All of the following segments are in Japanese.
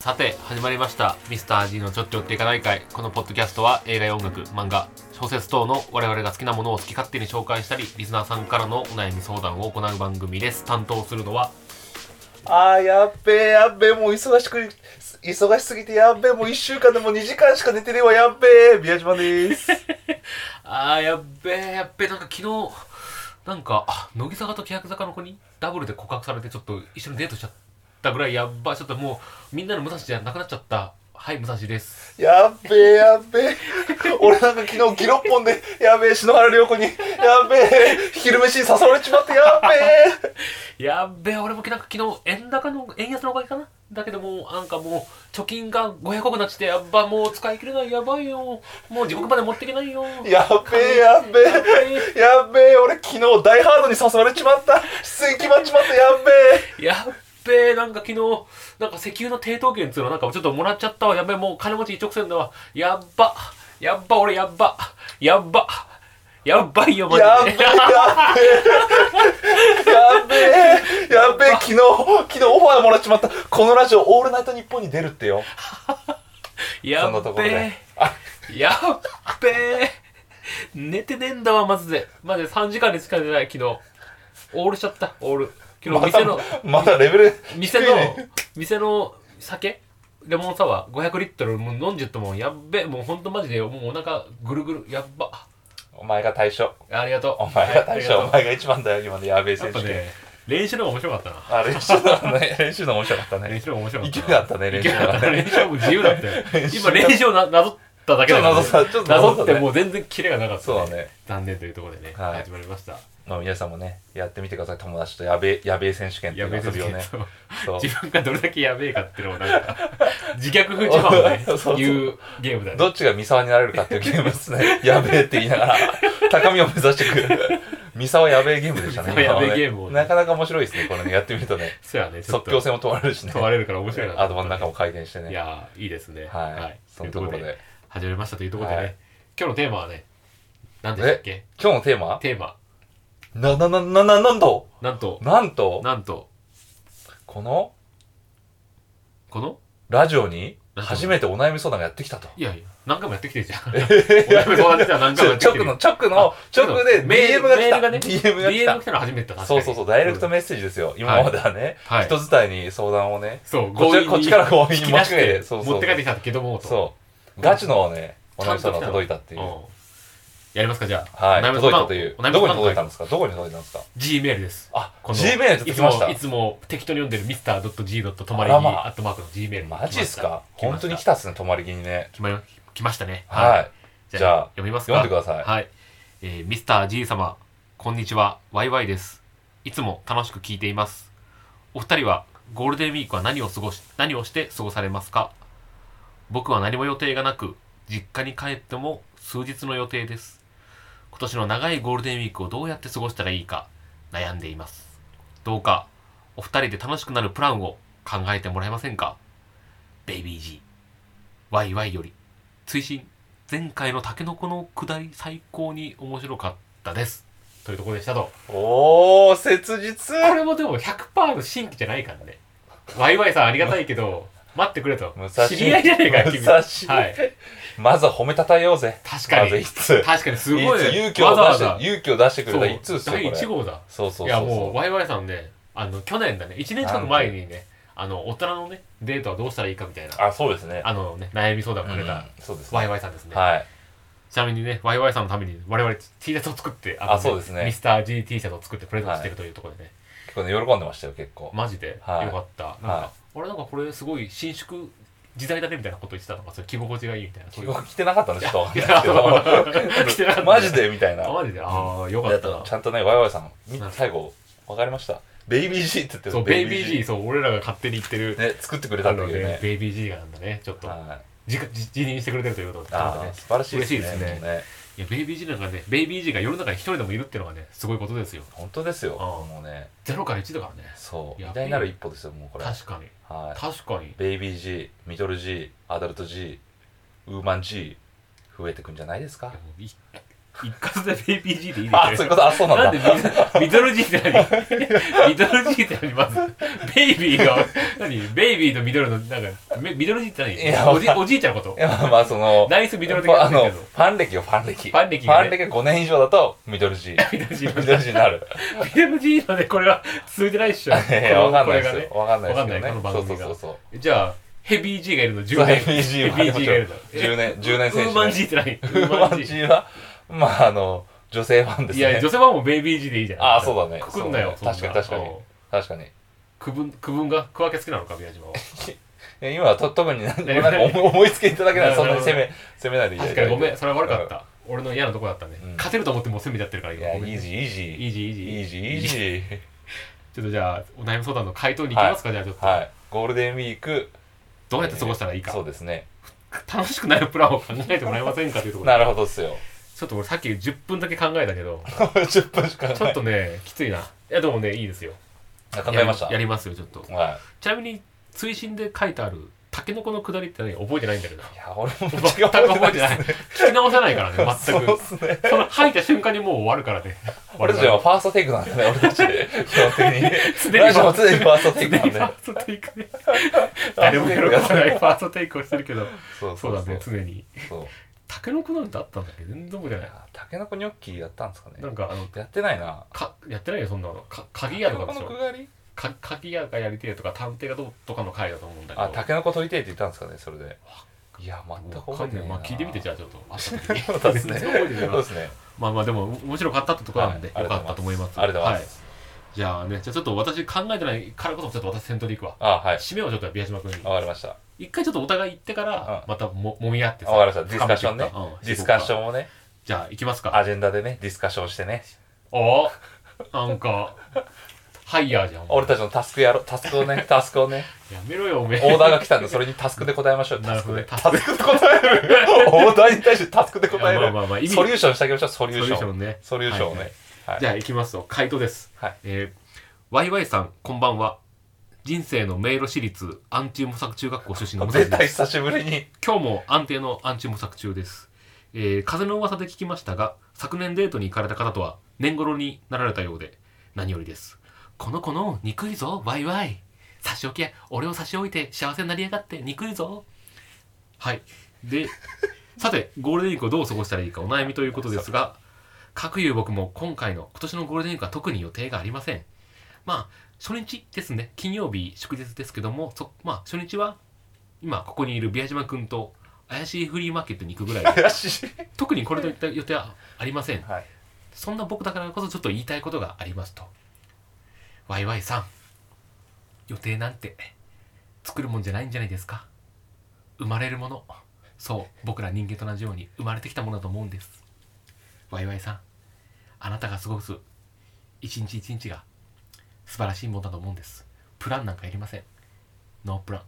さて始まりました。ミスター G のちょっちょっていかない会。このポッドキャストは映画や音楽漫画小説等の我々が好きなものを好き勝手に紹介したりリスナーさんからのお悩み相談を行う番組です。担当するのはあーやっべえやっべえもう忙しく忙しすぎてやっべえもう1週間でも2時間しか寝てねえわやっべえ宮島です。あーやっべえやっべえなんか昨日なんかあ乃木坂と欅坂の子にダブルで告白されてちょっと一緒にデートしちゃったぐらいやっばちょっともうみんなの武蔵じゃなくなっちゃった。はい武蔵です。やっべえやっべえ。俺なんか昨日ギロッポンでやべえ篠原涼子にやっべえ昼飯に誘われちまってやっべえ。やっべえ俺もなんか昨日円高の円安のおかげかな？だけどもうなんかもう貯金が500億なっちゃってやっばもう使い切れないやばいよ。もう地獄まで持っていけないよ。やっべえやっべえ。やっべえ。俺昨日ダイハードに誘われちまった。出演決まっちまったやっべえ。やっべえなんか昨日なんか石油の抵当権っつうのなんかちょっともらっちゃったわ。やっべえもう金持ち一直線だわやっばやっば俺やっばやっばやっばいよマやっべえジでやっべえやっべえ昨日昨日オファーもらっちまった。このラジオ「オールナイトニッポン」に出るってよ。やっべえやっべえ寝てねえんだわマジで。マジで3時間にしか寝ない昨日。オールしちゃったオール昨日店のまだレベル店の低いね。店の酒？レモンサワー？500リットルもう飲んじゃってもうやっべえもうほんとマジでもうお腹ぐるぐる。やっば。お前が対象。ありがとう。お前が対象、はいあお前が一番だよ今のやべえ選手権、ね練習の方が面白かったな。あ練習のね。練習の 面白かったね。練習の面白かった。勢いがあったね練習がね。練習はもう自由だったよ。今練習をななぞっただけだから、ね、ちょっとなぞってもう全然キレがなかった、そうだね。残念というところでね、はい。始まりましたまあ皆さんもねやってみてください。友達とやべえやべえ選手権っていう遊びをね。そう。自分がどれだけやべえかっていうのをなんか 自虐風自慢をねそうそう。ゲームだよね。どっちが三沢になれるかっていうゲームですね。やべえって言いながら高みを目指してくる。三沢やべえゲームでしたね三沢やべえゲームをね。なかなか面白いですねこれねやってみるとね。そうやね即興性も問われるしね。問われるから面白いなと思った頭の中も回転してね。いやーいいですね。はい、そのところで。始めましたというところでね、はい。今日のテーマはね何でしたっけ？今日のテーマ？テーマななななななんと。なんと。なんと。なんと。このこの？ラジオにラジオ初めてお悩み相談がやってきたと。いやいや何回もやってきてるじゃん。お悩み相談では何回もやってきてる直の直の直でメー DM ルが来た。メールがね。DM が来 DM たが来たの初めてだ確かにそうそうそうダイレクトメッセージですよ。今まではね。はい。人伝いに相談をね。そうこっちこっちから強引に引き出し持ちかけて。てそうそう持って帰ってきたけどもと。そう。ガチのねお悩み相談が届いたっていう。うんやりますかじゃあ。はい。届いたという。どこに届いたんですか？どこに届いたんですか？G メールです。あこの G メール届いつもいつも適当に読んでる Mr.G. とまりぎアットマークの G メールにマジっすか？本当に来たっすね泊まり木に。ね来ました来ましたねはい。じじゃあ読みますか？読んでください。はい。えー、Mr.G 様こんにちは。ワイワイです。いつも楽しく聞いています。お二人はゴールデンウィークは何を過ごし何をして過ごされますか？僕は何も予定がなく実家に帰っても数日の予定です今年の長いゴールデンウィークをどうやって過ごしたらいいか悩んでいます。どうかお二人で楽しくなるプランを考えてもらえませんか？ベイビー G ワイワイより追伸前回のタケノコの下り最高に面白かったです。というところでしたと。おー切実。これもでも100%の新規じゃないからね。ワイワイさんありがたいけど待ってくれと。知り合いじゃねえか君。はいまずは褒めたたえようぜ。確かに。まず一通。確かにすごい。勇気を出して勇気を出してくれた一通っすよこ第れ1号だ。そうそうそういやもうワイワイさんねあの去年だね。1年近く前にねあの大人のねデートはどうしたらいいかみたいなあそうですね。あのね悩み相談をくれたうんそうですね。ワイワイさんですね。はい。ちなみにね、ワイワイさんのために我々 T シャツを作って、あそうですね。ミスター G T シャツを作ってプレゼントしてるというところでね、結構ね喜んでましたよ結構。マジで？よはい。かった。なんか、は俺なんかこれすごい伸縮自在だねみたいなこと言ってたのが、それ着心地がいいみたいな。そういう着てなかったん でちょっとマジでみたいな。あ、マジで？ああ、よかだった。ちゃんとねワイワイさん最後わかりました。ベイビー G って言ってるそう、ベイビー G、そう、俺らが勝手に言ってる、ね作ってくれたんだけどね、ねベイビー G がなんだね、ちょっと、はい。自自自認してくれてるということで、ね素晴らしいですね。嬉しいや、ベイビー G なんかね、ベイビー G が世の中に一人でもいるっていうのがね、すごいことですよ。本当ですよあーもうねゼロから1だからね。そうや偉大なる一歩ですよもうこれ確かに。はい確かに。ベイビー G ミドル G アダルト G ウーマン G 増えてくんじゃないですか？いやもうい一括でベイビー G でいいであ、そういうこと、あ、そうなんだ。なんでミミドル G って何？ミドル G って何？まずベイビーが何？ベイビーとミドルのなんかめミドル G って何？いやおじおじいちゃんのこと？いや、まあまあ、その、ナイスミドル的なあの、ファン歴よ、ファン歴。ファン歴がね。ファン歴が5年以上だと、ミドル G。ミドル G ミドル G になる。ミドル G までこれは続いてないっしょ。いやわかんないですよ。わかんないですけどね。わかんないこの番そう組が。そうそうそう。じゃあヘビー G がいるのそう10年ヘビー G がいるの。10年、10年選手、ね。ウーマン G って何？ウウーマン G は、まあ、あの、女性ファンですね。いや女性版もベイビー G でいいじゃん。ああ、そうだね。くくんなよそうだね。確かに確かに。確かに。い区分区分が区分け好きなのか宮島は。や今はと特に何何もなんか思い思いつきいただけならそんなになる攻め、攻めないでいい確かにごめん。それは悪かった。俺の嫌なとこだったね。うん。勝てると思ってもう攻めちゃってるからいや、イ今ごめんね。 easy、easy。easy easy。easy、easy。ちょっとじゃあお悩み相談の回答に行きますか、じゃあちょっと、はい。ゴールデンウィーク。どうやって過ごしたらいいか、そうですね。楽しくなるプランを考えてもらえませんかというところなでるほどっすよ。ちょっと俺さっき10分だけ考えたけど。10分しかちょっとねきついな。いやでもねいいですよ。考えました。やりますよちょっと。はちなみに追伸で書いてあるタケノコのくだりって何？覚えてないんだけど。い。いや、俺も全く覚えてない。聞き直せないからね 全そうすね。その吐いた瞬間にもう終わるからね。俺たちはファーストテイクなんだね、俺たち。基本的に。常にラジオも常にファーストテイクなんで。ファ。ーストテイクね誰も喜ばないファーストテイクをしてるけど。そう。そうだね常に。そう。タケノコなんてあったんだっけ？全然覚えてない。タケノコニョッキやったんですかね。なんかあのやってないな。かやってないよそんなの。か鍵屋とかでしょ。タケノコのくがり？か鍵屋がやりてえとか探偵がどうとかの回だと思うんだけど。あ、タケノコ取りてえって言ったんですかね、それで。い。や、全く覚えてないな。まあ聞いてみてじゃあちょっと。あった時にそうですね。全然覚えてないな。そうですね。まあまあでも面白かったってところなんで、はいよかったと思います。ありがとうございます。じゃあねじゃあちょっと私考えてないからこそちょっと私先頭でいくわあ、はい。締めをちょっと宮島君にわかりました。一回ちょっとお互い行ってからうんまたも揉み合ってさわかりました。ディスカッションねディスカッションもね、じゃあ行きますかアジェンダでね、ディスカッションしてね。おなんかハイヤーじゃん俺たちのタスクやろ、タスクをね、タスクをね、やめろよおめえオーダーが来たんで、それにタスクで答えましょう。なるほどねタスクで。タスクで答える。オーダーに対してタスクで答える。いやまあまあまあ意味ソリューションしてあげましょう、ソリュソーション。リューションねソリューションをはいね。はい。じゃあ行きますと回答です。はい。えー、ワイワイさんこんばんは。人生の迷路私立アンチ模索中学校出身の武蔵です絶対久しぶりに。今日も安定のアンチ模索中です、えー、風の噂で聞きましたが昨年デートに行かれた方とは年頃になられたようで何よりです。この子の憎いぞワイワイ。差し置きや俺を差し置いて幸せになりやがって憎いぞ。はい。でさてゴールデンウィークをどう過ごしたらいいかお悩みということですが各有僕も今回の今年のゴールデンウィークは特に予定がありません。まあ初日ですね。金曜日祝日ですけどもそまあ初日は今ここにいる宮島君と怪しいフリーマーケットに行くぐらいで。特にこれといった予定はありません。はい。そんな僕だからこそちょっと言いたいことがありますと。ワイワイさん予定なんて作るもんじゃないんじゃないですか。生まれるもの。そう僕ら人間と同じように生まれてきたものだと思うんですワイワイさんあなたが過ごす一日一日が素晴らしいものだと思うんです。プランなんかいりません。ノープラン。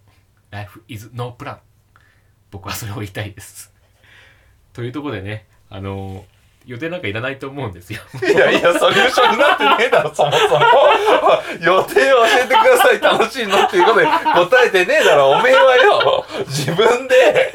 Life is no plan 僕はそれを言いたいです。というところでねあのー予定なんかいらないと思うんですよ いやいや、ソリューションになってねえだろ、そもそも。予定を教えてください、楽しいのっていうことで答えてねえだろ、おめえはよ。自分で、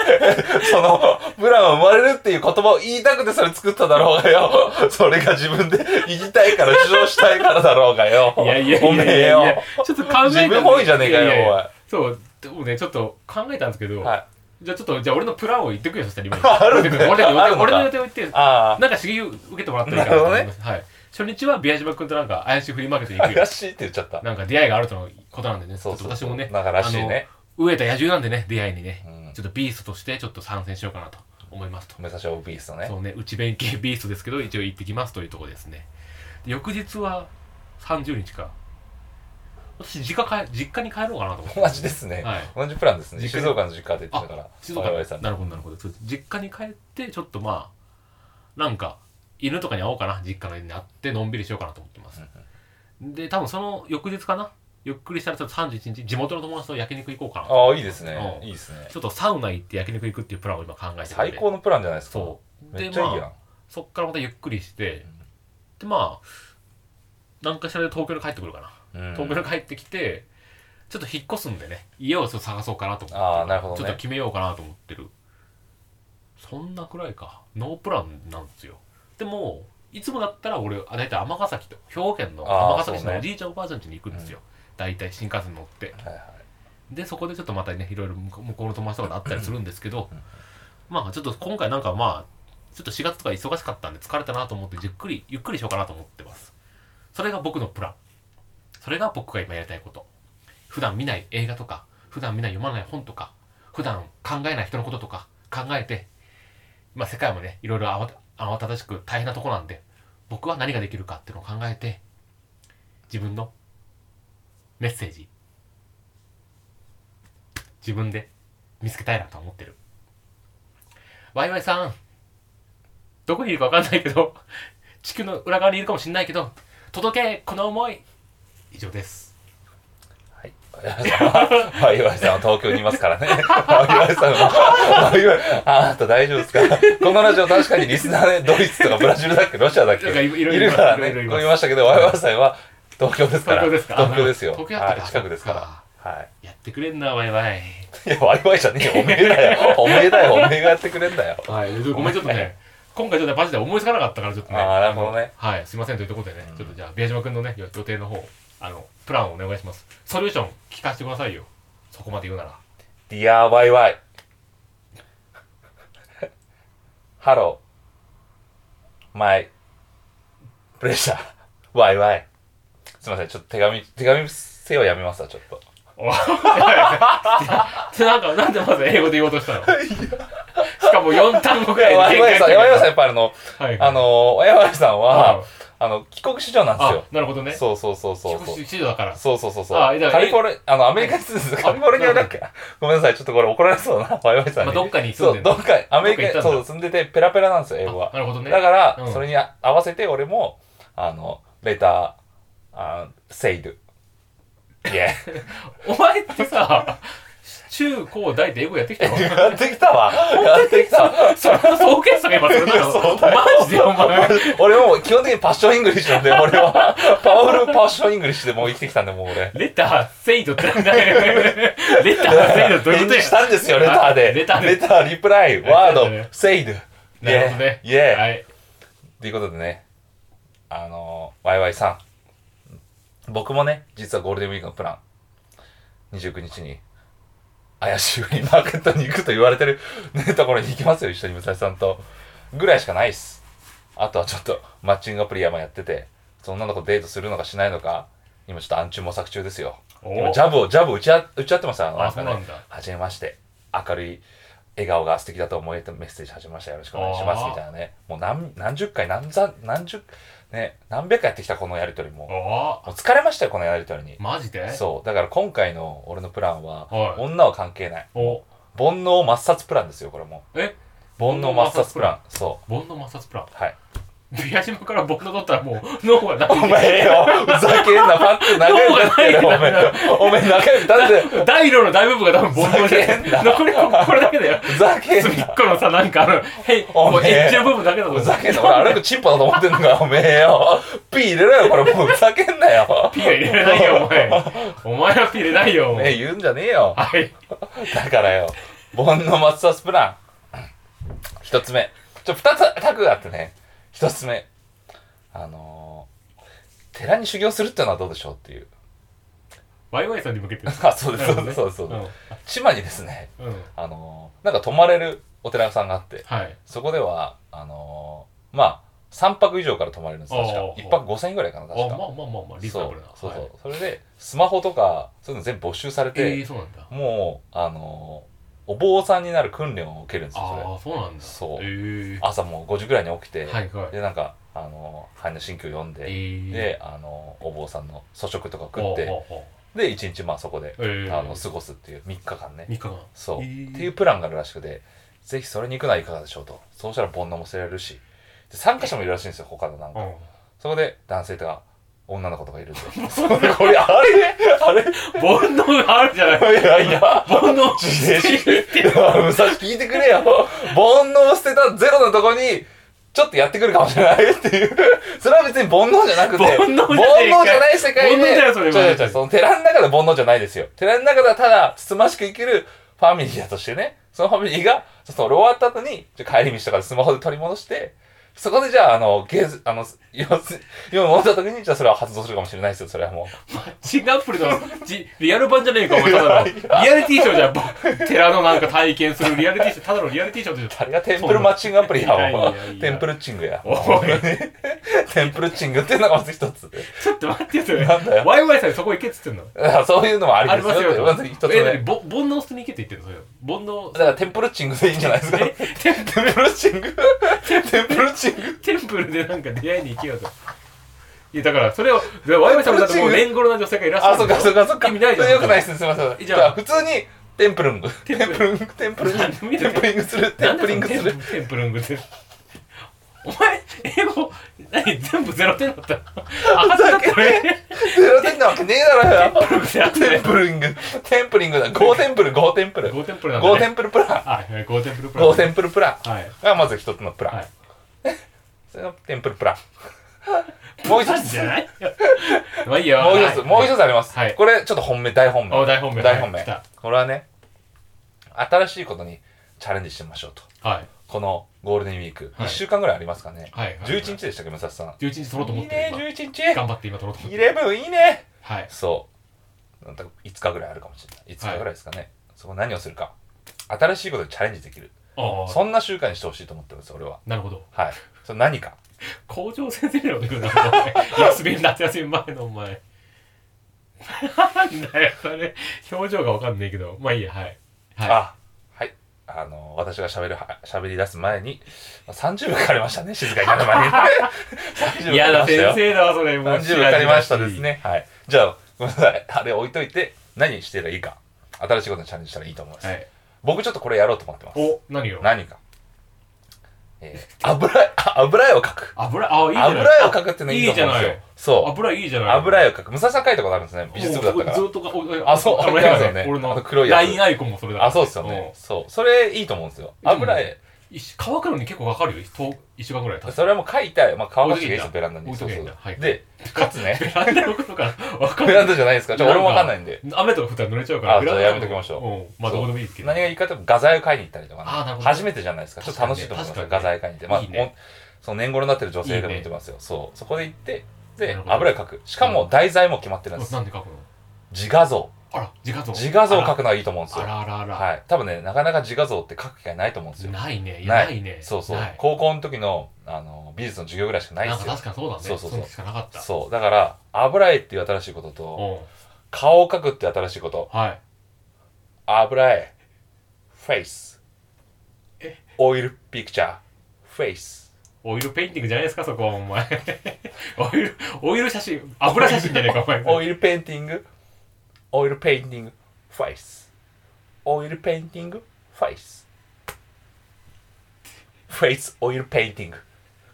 その、プランを生まれるっていう言葉を言いたくてそれ作っただろうがよ。それが自分で言いたいから、主張したいからだろうがよ。いやいやいおめえよ。ちょっと考えたんで自分本位じゃねえかよおいそうでもねちょっと考えたんですけど、はい。じゃあちょっとじゃあ俺のプランを言ってくれよそしたら今 あるんだ俺の俺の予定を言ってあなんか刺激を受けてもらったらいいか。なと思います、はい。初日は宮島君となんか怪しいフリーマーケットにあ、行くよ。怪しいって言っちゃった。なんか出会いがあるとのことなんでね。そうそう私もねなんからしいね。飢えた野獣なんでね出会いにね、うん。ちょっとビーストとしてちょっと参戦しようかなと思いますと。目指しオブビーストね。そ。うね内弁慶ビーストですけど一応行ってきますというところですね。で翌日は30日か私実家帰実家に帰ろうかなと思って。同じですね。はい。同じプランですね。静岡の実家で言ってたから。静岡さんなるほどなるほど。実家に帰ってちょっとまあなんか犬とかに会おうかな。実家の犬に会ってのんびりしようかなと思ってます、で多分その翌日かな。ゆっくりしたらちょっと31日地元の友達と焼肉行こうかなと。ああ、いいですね。うん。いいですね。ちょっとサウナ行って焼肉行くっていうプランを今考えてる最高のプランじゃないですか。そう。めっちゃいいやん。まあ、そっからまたゆっくりして、でまあ何かしらで東京に帰ってくるかな、うん東京に帰ってきてちょっと引っ越すんでね。家をちょっと探そうかなと思って。ああ、なるほどね。ちょっと決めようかなと思ってる。そんなくらいか。ノープランなんですよ。でもいつもだったら俺あ大体尼崎と兵庫県の尼崎市のおじいちゃんおばあちゃん家に行くんですよ、大体新幹線乗って。はいはい。でそこでちょっとまたねいろいろ向こうの友達とかと会ったりするんですけど、うん。まあちょっと今回なんかまあちょっと4月とか忙しかったんで疲れたなと思ってじっくりゆっくりしようかなと思ってます。それが僕のプランそれが僕が今やりたいこと。普段見ない映画とか普段見ない読まない本とか普段考えない人のこととか考えてまあ世界もねいろいろ慌た慌ただしく大変なとこなんで僕は何ができるかっていうのを考えて自分のメッセージ自分で見つけたいなと思ってる。ワイワイさんどこにいるか分かんないけど地球の裏側にいるかもしれないけど届けこの思い。以上ですはい。ワイワイさんは東京にいますからね。ワイワイさんは、ワイワイ、あなた大丈夫ですか？このラジオ確かにリスナーね、ドイツとかブラジルだっけ、ロシアだっけ？いるからね。いましたけど、ワイワイさんは東京ですから。東京ですか？東京ですよ。はい、近くですから。はい。やってくれんなワイワイいや、ワイワイじゃねえよ。おめえだよ。おめえだよ。おめえがやってくれんだよ。はいごめんちょっとね今回ちょっとマジで思いつかなかったからちょっとねあーなるほどねはいすいませんというところでね、ちょっとじゃあ宮島君のね予予定の方あのプランをお願いしますソリューション聞かせてくださいよそこまで言うなら Dear ワイワイ。ハロー。マイ。プレッシャー。ワイワイ。すいません。ちょっと手紙、手紙せよやめますわ、ちょっと。お なんか、なんでまず英語で言おうとしたの？しかも4単語ぐらいでワイワイさん、ワイワイさんやっぱりあの、はいあの、ワイワイさんは、ああの、帰国子女なんですあよ。なるほどねそうそうそうそうそう。指導だからそうそうそうそう。あじゃあカリフォルあの、アメリカに住んでるカリフォルニアだっけごめんなさい、ちょっとこれ怒られそうだな、ワイワイさんに。まあどっかに住そう、んでんのどっか、アメリカに、そう、住んでて、ペラペラなんですよ、英語はあ。なるほどねだから、うんそれに合わせて俺も、あの、 letter、あ said。いや、お前ってさ中高大で英語やってきたのやってきたわ。やってきたわ。それの総決算が今それなのマジでお前俺も基本的に passion English なんで、俺は、 powerful passion English でもう生きてきたんで、もう俺。 letter said ってなんだよ letter saidどういうことやしたんですよ、 letter で。あ letter で letter、reply、word ね、 said。なるほどねイエーイ。はいということでね、あのー、ワイワイさん。僕もね、実はゴールデンウィークのプラン、29日に、怪しいフリーマーケットに行くと言われてる、ね、ところに行きますよ、一緒に武蔵さんと。ぐらいしかないっす。あとはちょっと、マッチングアプリ山やってて、そんなの子デートするのかしないのか、今ちょっと暗中模索中ですよ。お今ジャブを、ジャブ打ちあ打ち合ってました。あのなんだはじめまして。明るい笑顔が素敵だと思えてメッセージ始めました。よろしくお願いします。みたいなね。もう何何十回、何ざ何十、ね、何百回やってきたこのやりとりも。もおう疲れましたよ、このやりとりに。マジで？そう。だから今回の俺のプランは、はい女は関係ない。お煩悩抹殺プランですよ、これも。え？煩悩抹殺プラン。そ煩悩摩擦プランう。はい。宮島から煩悩取ったらもう脳がなお前よ、ふざけんな、パッて仲良くなってるよ、お前。お前仲良くなって、大路の大部分が多分煩悩ふざけんなで残りここれだけだよふざけんな隅っ。このさなんかあのへいおめエッジの部分だけだとふざけんな。俺歩くチンポだと思ってんのか、おめえよ。ピー入れろよ、これもうふざけんなよ。ピーは入れないよお前お前はピー入れないよおめえ言うんじゃねえよ。はいだからよ、煩悩抹殺プラン。一つ目。ちょ、二つタグがあってね。一つ目。あのー、寺に修行するってのはどうでしょうっていう。ワイワイさんに向けて あ、そうです、そうです、そうです、そうです。島にですね、うんうんあのー、なんか泊まれるお寺さんがあって、はいそこでは、あのー、まあ、3泊以上から泊まれるんです、確かお。ー1泊5000円ぐらいかな、あ確か。まあまあまあまあリーズナブルなそうそうはいそれでスマホとかそういうの全部没収されえて、ーそうなんだもうあのお坊さんになる訓練を受けるんですよそれ。ああそうなんだ。そう。えー。朝もう5時ぐらいに起きて、はいはい。でなんかあの般若心経読んで、えー。であのお坊さんの粗食とか食ってで1日まあそこで、うえー。あの過ごすっていう3日間ね。3日間。そう、えー。っていうプランがあるらしくてぜひそれに行くのはいかがでしょうとそうしたら煩悩も捨てられるし。で参加者もいるらしいんですよ他のなんか、うん。そこで男性とか女の子とかいるんで これあれあれ？煩悩があるじゃない。いやいや、煩悩自転車、武蔵聞いてくれよ。煩悩を捨てたゼロのとこに、ちょっとやってくるかもしれない。っていう。それは別に煩悩じゃなくて、煩悩じゃない世界で、煩悩だよそれは違う違うその寺の中で煩悩じゃないですよ。寺の中ではただ、つつましく生きるファミリーだとしてね、そのファミリーが、その終わった後に、帰り道とかでスマホで取り戻して、そこでじゃあ、あの、ゲーズ、あの、要す今戻った時に、じゃあそれは発動するかもしれないですよ、それはもう。マッチングアプリのじリアル版じゃねえか、お前ただの。リアリティショーじゃん、ぼ寺のなんか体験するリアリティショー、ただのリアリティショーでしょ。あれがテンプルマッチングアプリやもうtemple watching や。 temple watching っていうのがまず一つ。ちょっと待ってよ、それ。なんだよワイワイさんにそこ行けっつってんの？あそういうのもありあですよ。りますよ。まず一つえ、目。何？ぼ煩悩捨てに行けって言ってんの？それ。煩悩だから temple watching でいいんじゃないですか。temple watching temple watching？temple でなんか出会いに行けよと。いや、だから、それを、でワイワイさんもだってもう年頃な女性がいらっしゃるあ、そっかそっかそっか。意味ないじゃん。よくないですね、すみません。じゃあじゃあ、普通に、 templing。テ templing、templing。templing する、 templing する。 templing って。お前、英語、何全部ゼロ点だったの？あ、はずだったね。ゼロ点なわけねえだろよ。テ templing。templing だ。 go temple、go temple。go temple。go temple プラ go temple plan。go temple plan。はい。がまず一つのプラ。それが temple plan。もう一つ。じゃない？まあいいよ。もう一つ、もう一つ。つあります。はいこれ、ちょっと本命、大本命。お、大本命。これはね、新しいことにチャレンジしてみましょうと。はい。このゴールデンウィーク、はい1週間ぐらいありますかね。はい。11日でしたっけ、武蔵さん。11日取ろうと思いいってるね、11今。日？頑張って今取ろうと思ってる。11いいね。はい。そう。なんか5日ぐらいあるかもしれない。5日ぐらいですかね。そこ何をするか。新しいことにチャレンジできる。そんな習慣にしてほしいと思ってるんです、俺は。なるほど。はい。それ何か。校長先生のこと言うな、お前。休み、夏休み前のお前。なんだよ、それ。表情がわかんないけど。まあいいや、はい。はい。あ、はい。あの、私が喋るは、喋り出す前に、まあ30秒かかりましたね、静かになる前に。30秒かかりましたよ。先生だわ、それ。もう30秒かかりましたです。ね。はい。じゃあ、ごめんなさい。あれ置いといて、何してらいいか。新しいことにチャレンジしたらいいと思います。はい。僕ちょっとこれやろうと思ってます。お、何よ。何か。えー、油油絵を描く。油、あ、いいじゃない油絵を描くってのいいと思うんですよいい。そう。油いいじゃない油絵を描く。武蔵さん描いたことあるんですね。美術部だったからず。っとか、おあそう俺ありますよね俺の黒いやつ LINE アイコンもそれだ。あ、そうですよね。そう。それいいと思うんですよ。油絵。うん。一乾くのに結構かかるよ。と一週間ぐらい。経つ。それはもう描いた、まあ、乾かしていいですよ、ベランダに。置いとけんだはい。で、かつね、ベランダに置くのかわかんベない。ランダじゃないですか。俺もわかんないんで。雨とか降ったら濡れちゃうから。あじゃあやめときましょう。うん。まあどこでもいいけど。何がいいかというと画材を買いに行ったりとかね。初めてじゃないですか。ちょっと楽しいと思いますよ。確かに画材買いに行って。まあいいね。おその年頃になってる女性でも見てますよ。そう。そこで行ってで油絵描く。しかも題材も決まってるんです。なんで書くの？自画像あら、自画像。自画像を描くくのはいいと思うんですあよらあらあら。はい多分ねなかなか自画像って描く機会ないと思うんですよないね。いやないね。そうそう高校の時のあの美術の授業ぐらいしかないなんかですよ確かにそうだね。そうそうそうのしかなかった。そうだから油絵っていう新しいこととうん。顔を描くって新しいことはい。油絵 face え？ oil picture face oil painting じゃないですか、そこは、お前。オイル、オイル写真、油写真じゃねえか、お前。oil painting？oil painting face oil painting face face oil painting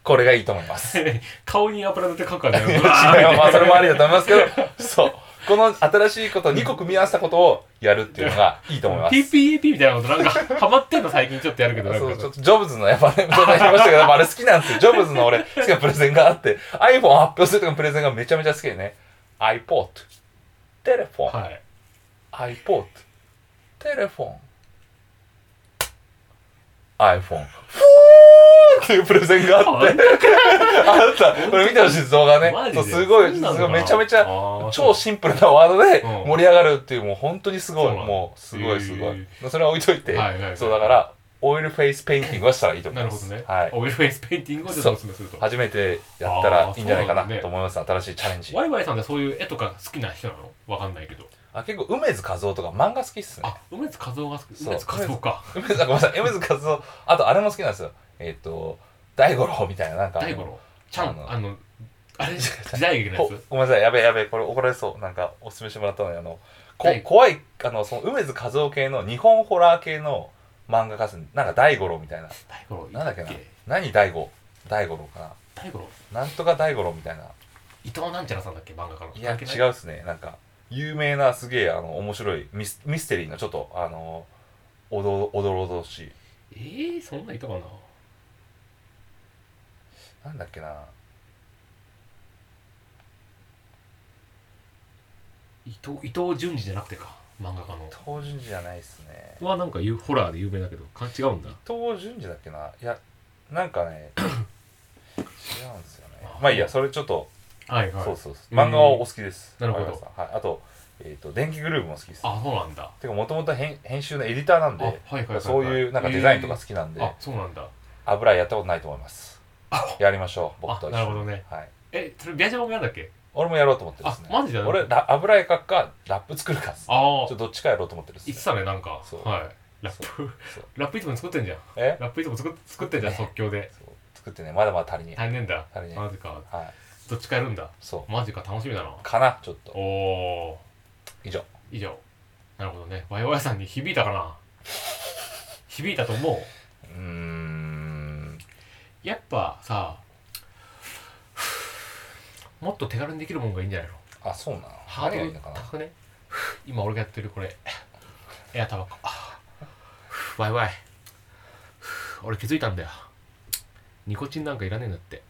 これがいいと思います。顔に油塗って描くからね。まあ それもありだと思いますけど。そう。この新しいこと2個組み合わせたことをやるっていうのがいいと思います。PPAP みたいなことなんか ハマってんの最近ちょっとやるけどそうちょっとジョブズのやっぱね、そんな言いましたけど、あれ好きなんですよ。ジョブズの俺、好きなプレゼンがあって、iPhone 発表する時のプレゼンがめちゃめちゃ好きでね。iPod、テレフォン、はい。iPod、テレフォン、iPhone、フォーっていうプレゼンがあって、あった、これ見てほしいです動画ね。そうすごい、めちゃめちゃ超シンプルなワードでうん。盛り上がるっていう、もう本当にすごい、もうすごいすごへい。それは置いといて、はいはいはい。そうだから、 oil face painting はしたらいいと思います。なるほどね、はい。 oil face painting をちょっとお勧めすると。初めてやったらいいんじゃないかなと思います、新しいチャレンジ。ワイワイさんってそういう絵とか好きな人なの？わかんないけど。あ結構楳図かずおとか漫画好きっすね。あ楳図かずおが好き。楳図かずおか。楳図 あごめんなさい。楳図かずお。あとあれも好きなんですよ。えっ、と大五郎みたいななんか大五郎？ちゃんあのあのあれ？時代劇のほやつ？ごめんなさい。やべえやべえこれ怒られそう。なんかおすすめしてもらったのにあのこ大怖いあのその梅津和夫系の日本ホラー系の漫画家っすなんか大五郎みたいな。大五郎なんだっけな。け何大五？大五郎かな。大五郎？なんとか大五郎みたいな。伊藤なんちゃらさんだっけ？漫画家の。いや違うっすね。なんか有名なすげえあの面白いミスミステリーのちょっとあのおどおどろおどろしい。えー、そんなんいたかな？なんだっけな。伊藤伊藤淳二じゃなくてか漫画家の。東順次じゃないっすね。はなんかゆホラーで有名だけどか違うんだ。東順次だっけな？いやなんかね 違うんですよね。あまあいいやそれちょっと、はいはい。そうそうそう。うん漫画はお好きです。なるほど。はい、あと,、えー、と電気グルーヴも好きです。あそうなんだ。てかもともと編編集のエディターなんで、あはいはいはいはい。そういうなんかデザインとか好きなんで、あそうなんだ。油絵やったことないと思います。やりましょう僕と一緒なるほどね。はい、えそれビアジャマもやんだっけ？俺もやろうと思ってるんですね。あマジで俺ラ油絵描くかラップ作るかっすちああょっとどっちかやろうと思ってるっす言ってたねなんか。はい。ラップ。ラップいつも作ってんじゃん。え？ラップいつも作っ作ってんじゃんね。即興で。作ってね。まだまだ足りね大変ねんだ。足りねマジか。えはい。どっちかやるんだ？そう。マジか楽しみだな。かなちょっと。おお以上。以上。なるほどね。ワイワイさんに響いたかな？響いたと思う？うーん。やっぱさもっと手軽にできるもんがいいんじゃないの？あそうなの？ハードル高くね？今俺がやってるこれ。エアタバコ。ワイワイ。俺気づいたんだよ。ニコチンなんかいらねえんだって。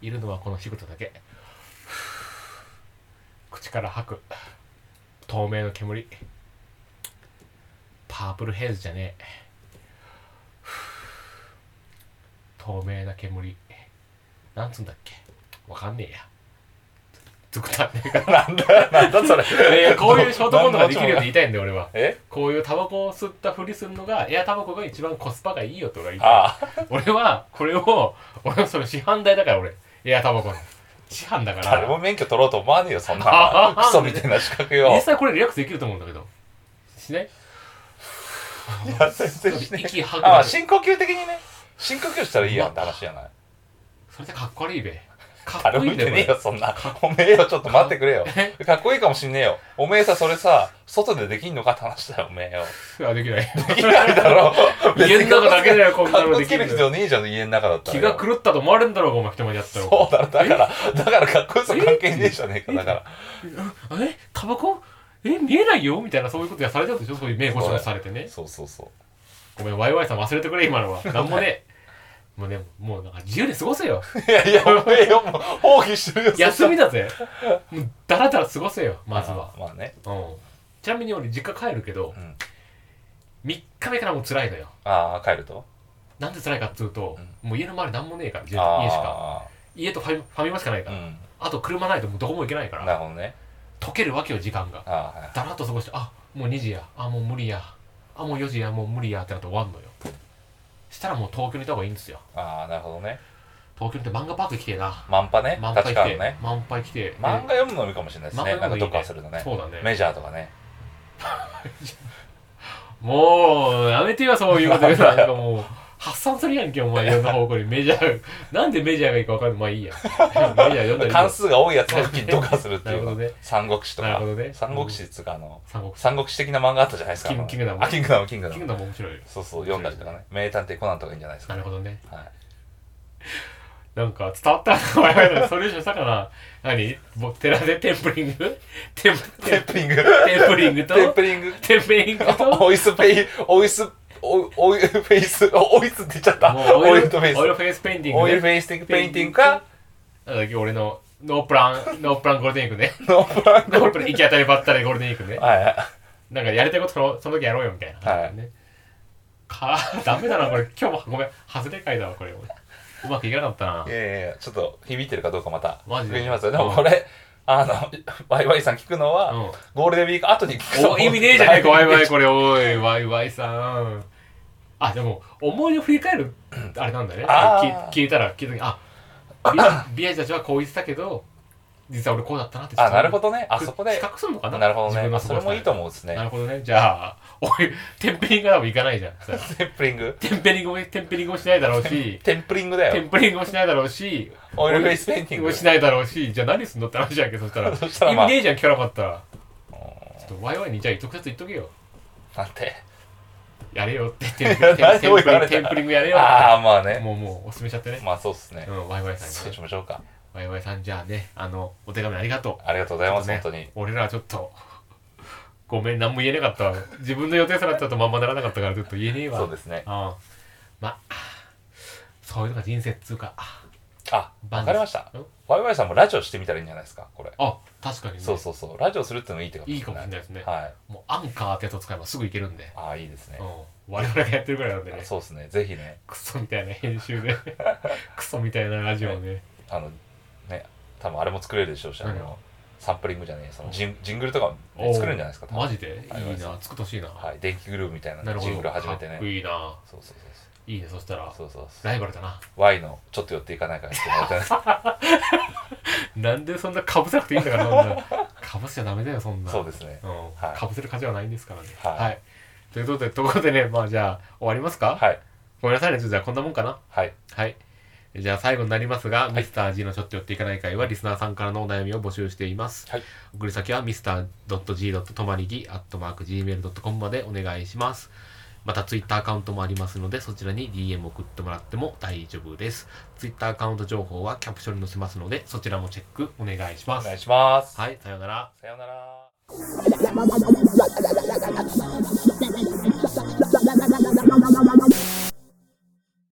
いるのはこの仕事だけ。口から吐く。透明の煙。パープルヘイズじゃねえ。透明な煙。なんつうんだっけ？わかんねえや作ったねなんだなんだそれ。いやこういうショートコントができるように言いたいんだよ俺は。え？こういうタバコを吸ったふりするのがエアタバコが一番コスパがいいよとか言いたい俺はこれを俺はそれ市販代だから俺。エアタバコの。市販だから。誰も免許取ろうと思わねえよそんあなクソみたいな資格よ。実際これリラックスできると思うんだけど。しない？いや全然しね息え。あま吐くあ深呼吸的にね。深呼吸したらいいやんって話じゃない？それでかっこ悪いべかっ誰こいいんだよねえこよそんな。おめえよちょっと待ってくれよ。れかっこいいかもしんねえよ。おめえさそれさ外でできんのかって話だよおめえよ。えあできない。できないだろ。家の中だけだよこんなかっこつける。のできる必要ねえじゃん家の中だったら気が狂ったと思われるんだろうがお前人前で。やったらそうだろだから。だからかっこよさ関係ねえじゃねえかだから。え？タバコ？え？見えないよ？みたいなそういうことやされたでしょ？そういう目ごしごしされてね。そうそうそう。ごめんワイワイさん忘れてくれ今のは。なんもねもうねもうなんか自由で過ごせよ。いやいやもう放棄してるよ休みだぜ。もうだらだら過ごせよまずは。あまあね。うん。ちなみに俺実家帰るけどうん。3日目からもう辛いのよ。ああ帰ると？なんで辛いかっつうと、もう家の周りなんもねえから家しか。あ家とファミファミマしかないから、うん。あと車ないともうどこも行けないからなるほどね。溶けるわけよ時間が。だらっと過ごしてあもう2時や。あもう無理や。あもう4時や。もう無理やってなって終わんのよしたらもう東京にいた方がいいんですよ。ああなるほどね。東京にいて漫画パーク来てえな。満波ね。満杯来て、ね。満杯来て。漫画読むのもいいかもしれないですね。ね。なんかどっかするとね。そうだね。メジャーとかね。もうやめてよそういうこと言うなんかもう発散するやんけお前いろんな方向にメジャー。なんでメジャーがいいか分かんない。まあいいや。メジャー読んだらいいよ関数が多いやつがどっかするっていうね。三国志とか。ね。三国志っつうかあの三国志。的な漫画あったじゃないですかキングダム。あキングダムキングダキングムダム面白いよ。そうそう読んだりとかね。名探偵コナンとかいいんじゃないですか。なるほどね。はい。なんか伝わった我々のソリューションしたかな。何？僕寺でテンプリング？テンプテンプリングテンプリングと？テンプリング。テンプリングと？オイスペイオイスオ oil face オイスって言っちゃった。もう oil と face。oil face painting、ね、 oil face 的 painting かなんだっけ俺のノープランノープランゴールデンウィークね。ノープランノープラン行き当たりばったりゴールデンウィークね。はいはい。なんかやりたいことそのその時やろうよみたいな、はい。ねかダメだなこれ。今日もごめん。外れ回だわこれ。うまくいかなかったな。いやいやいやちょっと響いてるかどうかまた。マジで。でもこれあのワイワイさん聞くのはうん。ゴールデンウィーク後に聞くとお意味ねえじゃねえかワイワイこれ。おいワイワイさん。あでも思い出を振り返るあれなんだね。聞いたら聞いた時あビビア たちはこう言ってたけど実は俺こうだったなってあなるほどどね。あそこで。比較するのかななるほどね。それもいいと思思うんですね。なるほどね。じゃあおい templing は多分いかないじゃん。templing？templing も templing もしないだろうし。templing だよ。 templing もしないだろうし。 oil face painting。もしないだろうし。じゃあ何すんのって話じゃんけそしたら。そしたら。まあ意味ねえじゃん聞かなかったら。ちょっとワイワイにじゃあ直接言っとけよ。なんてやれよって。テンプリング 何を言われたグテンプリングやれよああまあね。もうもうおすすめしちゃってね。まあそうっすね。うんワイワイさんそうにねしましょうか。ワイワイさんじゃあねあのお手紙ありがとう。ありがとうございます本当に。俺らはちょっとごめん何も言えなかった。わ自分の予定さらったとまんまならなかったからちょっと言えねえわ。そうですね。うん。まあそういうのが人生っつうか。あわかりました。うん。ワイワイさんもラジオしてみたらいいんじゃないですかこれ。あ確かにね。そうそうそう。ラジオするってのもいいってかいいかもしれないですね。はい。もうアンカーってやつを使えばすぐいけるんで、ああいいですね。うん、我々がやってるくらいなんでね。そうですね。ぜひね。クソみたいな編集で。クソみたいなラジオをね。あのね多分あれも作れるでしょうしあ何のサンプリングじゃねえそのジンジングルとかもね作れるんじゃないですかマジで？いいな作ってほしいな、はい電気グルーヴみたいなジングル始めてね。いいな。そうそういいねそしたら。そうそうそう。そうライバルだな。Y のちょっと寄っていかないからってもらってね。なんでそんなかぶせなくていいんだからかぶせちゃダメだよそんな。そうですね。うん。はい。かぶせる価値はないんですからね。はい。ということでところでねまあじゃあ終わりますか、はい。ごめんなさいね。じゃあこんなもんかな？はい。はい。じゃあ最後になりますが、いミスター G のちょっと寄っていかない会はリスナーさんからのお悩みを募集しています。はい送り先は Mr.G. とまりぎ .gmail.com までお願いします。また Twitter アカウントもありますので、そちらに DM 送ってもらっても大丈夫です。Twitter アカウント情報はキャプションに載せますので、そちらもチェックお願いします。お願いしますはい、さようなら。さようなら